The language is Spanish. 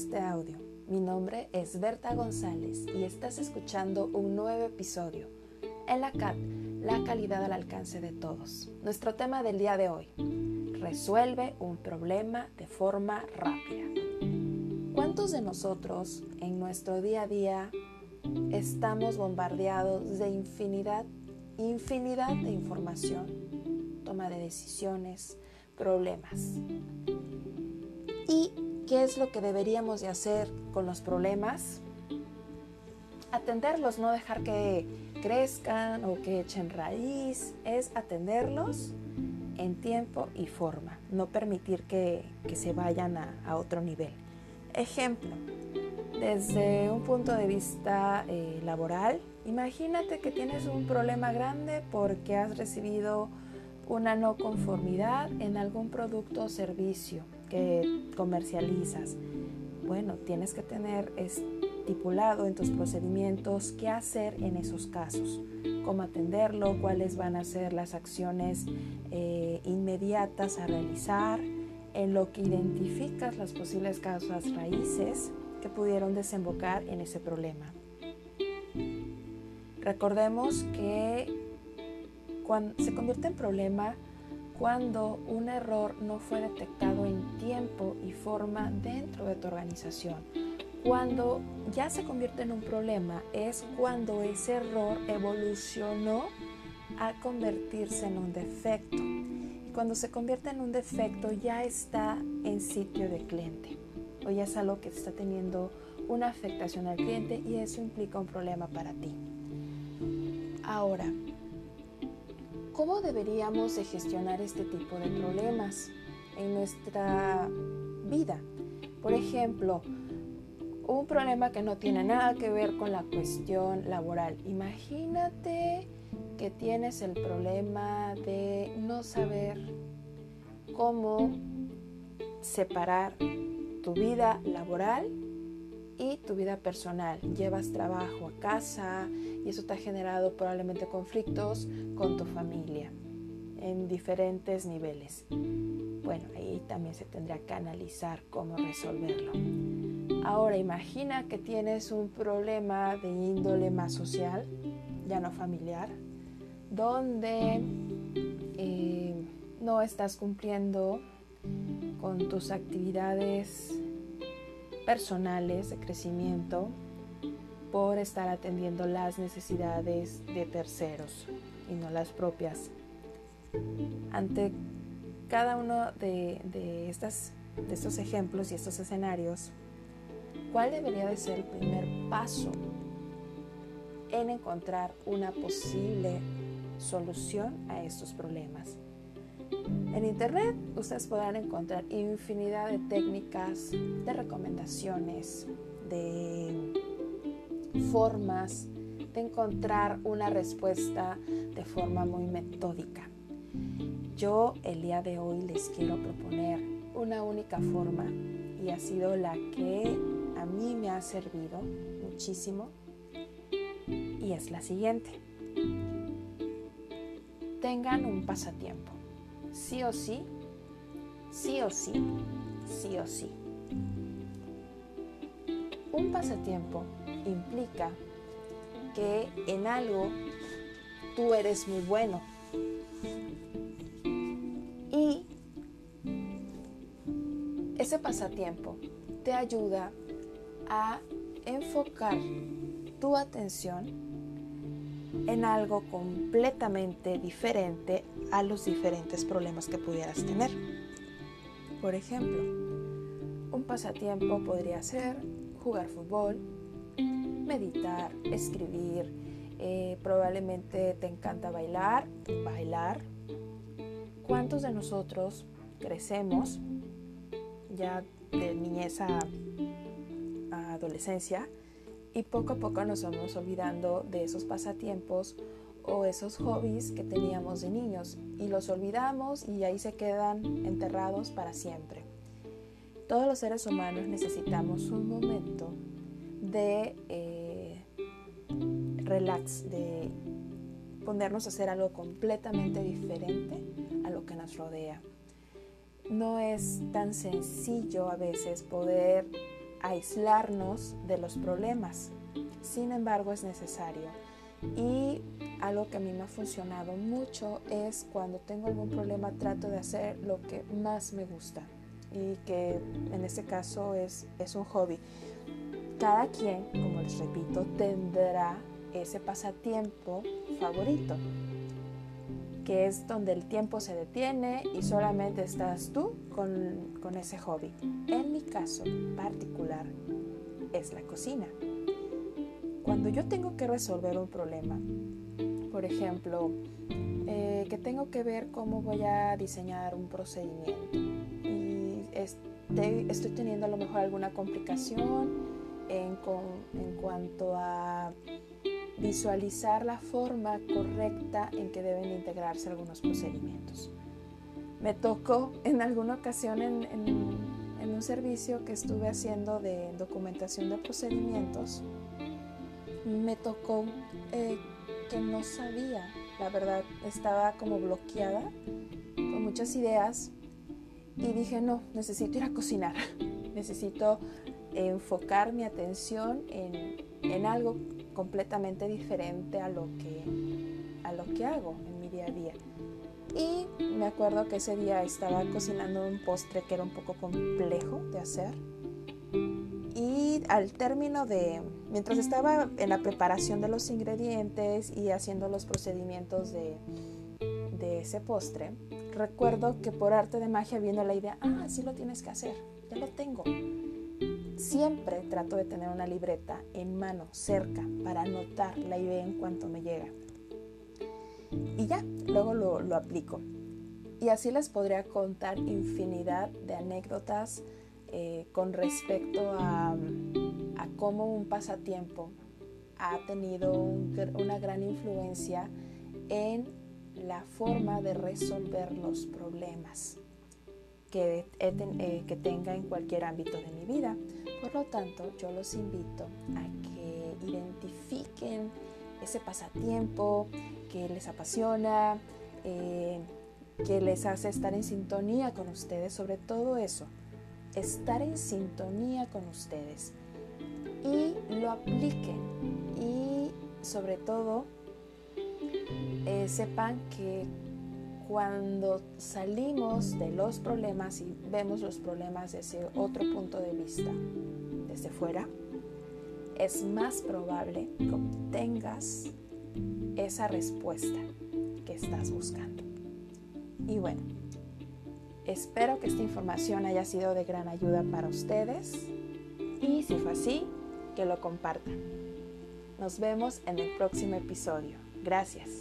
este audio. Mi nombre es Berta González y estás escuchando un nuevo episodio. En la CAT, la calidad al alcance de todos. Nuestro tema del día de hoy, resuelve un problema de forma rápida. ¿Cuántos de nosotros en nuestro día a día estamos bombardeados de infinidad, infinidad de información, toma de decisiones, problemas? ¿Y qué es lo que deberíamos de hacer con los problemas? Atenderlos, no dejar que crezcan o que echen raíz, es atenderlos en tiempo y forma, no permitir que, se vayan a, otro nivel. Ejemplo, desde un punto de vista eh, laboral, imagínate que tienes un problema grande porque has recibido una no conformidad en algún producto o servicio que comercializas. Bueno, tienes que tener estipulado en tus procedimientos qué hacer en esos casos, cómo atenderlo, cuáles van a ser las acciones eh, inmediatas a realizar, en lo que identificas las posibles causas raíces que pudieron desembocar en ese problema. Recordemos que cuando se convierte en problema cuando un error no fue detectado en tiempo y forma dentro de tu organización. Cuando ya se convierte en un problema es cuando ese error evolucionó a convertirse en un defecto. Y cuando se convierte en un defecto ya está en sitio de cliente o ya es algo que está teniendo una afectación al cliente y eso implica un problema para ti. Ahora, ¿Cómo deberíamos de gestionar este tipo de problemas en nuestra vida? Por ejemplo, un problema que no tiene nada que ver con la cuestión laboral. Imagínate que tienes el problema de no saber cómo separar tu vida laboral y tu vida personal. Llevas trabajo a casa y eso te ha generado probablemente conflictos con tu familia en diferentes niveles. Bueno, ahí también se tendría que analizar cómo resolverlo. Ahora imagina que tienes un problema de índole más social, ya no familiar, donde eh, no estás cumpliendo con tus actividades personales de crecimiento por estar atendiendo las necesidades de terceros y no las propias. Ante cada uno de, de, estas, de estos ejemplos y estos escenarios, ¿cuál debería de ser el primer paso en encontrar una posible solución a estos problemas? En Internet ustedes podrán encontrar infinidad de técnicas, de recomendaciones, de formas de encontrar una respuesta de forma muy metódica. Yo el día de hoy les quiero proponer una única forma y ha sido la que a mí me ha servido muchísimo y es la siguiente. Tengan un pasatiempo sí o sí, sí o sí, sí o sí. Un pasatiempo implica que en algo tú eres muy bueno y ese pasatiempo te ayuda a enfocar tu atención en algo completamente diferente a los diferentes problemas que pudieras tener. Por ejemplo, un pasatiempo podría ser jugar fútbol, meditar, escribir, eh, probablemente te encanta bailar, bailar. ¿Cuántos de nosotros crecemos ya de niñez a adolescencia y poco a poco nos vamos olvidando de esos pasatiempos o esos hobbies que teníamos de niños y los olvidamos y ahí se quedan enterrados para siempre. Todos los seres humanos necesitamos un momento de eh, relax, de ponernos a hacer algo completamente diferente a lo que nos rodea. No es tan sencillo a veces poder aislarnos de los problemas. Sin embargo, es necesario. Y algo que a mí me ha funcionado mucho es cuando tengo algún problema trato de hacer lo que más me gusta y que en este caso es, es un hobby. Cada quien, como les repito, tendrá ese pasatiempo favorito, que es donde el tiempo se detiene y solamente estás tú con, con ese hobby. En mi caso particular es la cocina. Cuando yo tengo que resolver un problema, por ejemplo, eh, que tengo que ver cómo voy a diseñar un procedimiento y estoy teniendo a lo mejor alguna complicación en, en cuanto a visualizar la forma correcta en que deben integrarse algunos procedimientos. Me tocó en alguna ocasión en, en un servicio que estuve haciendo de documentación de procedimientos me tocó eh, que no sabía, la verdad, estaba como bloqueada con muchas ideas y dije, no, necesito ir a cocinar, necesito enfocar mi atención en, en, algo completamente diferente a lo, que, a lo que hago en mi día a día. Y me acuerdo que ese día estaba cocinando un postre que era un poco complejo de hacer y al término de, mientras estaba en la preparación de los ingredientes y haciendo los procedimientos de, de ese postre, recuerdo que por arte de magia vino la idea, ah, sí lo tienes que hacer, ya lo tengo. Siempre trato de tener una libreta en mano, cerca, para anotar la idea en cuanto me llega. Y ya, luego lo, aplico. Y así les podría contar infinidad de anécdotas, eh, con respecto a, cómo un pasatiempo ha tenido una gran influencia en la forma de resolver los problemas que, eh, que tenga en cualquier ámbito de mi vida. Por lo tanto, yo los invito a que identifiquen ese pasatiempo que les apasiona, eh, que les hace estar en sintonía con ustedes, sobre todo eso, estar en sintonía con ustedes. Y lo apliquen. Y sobre todo eh, sepan que cuando salimos de los problemas y vemos los problemas desde otro punto de vista, desde fuera, es más probable que obtengas esa respuesta que estás buscando. Y bueno, Espero que esta información haya sido de gran ayuda para ustedes y si fue así, que lo compartan. Nos vemos en el próximo episodio. Gracias.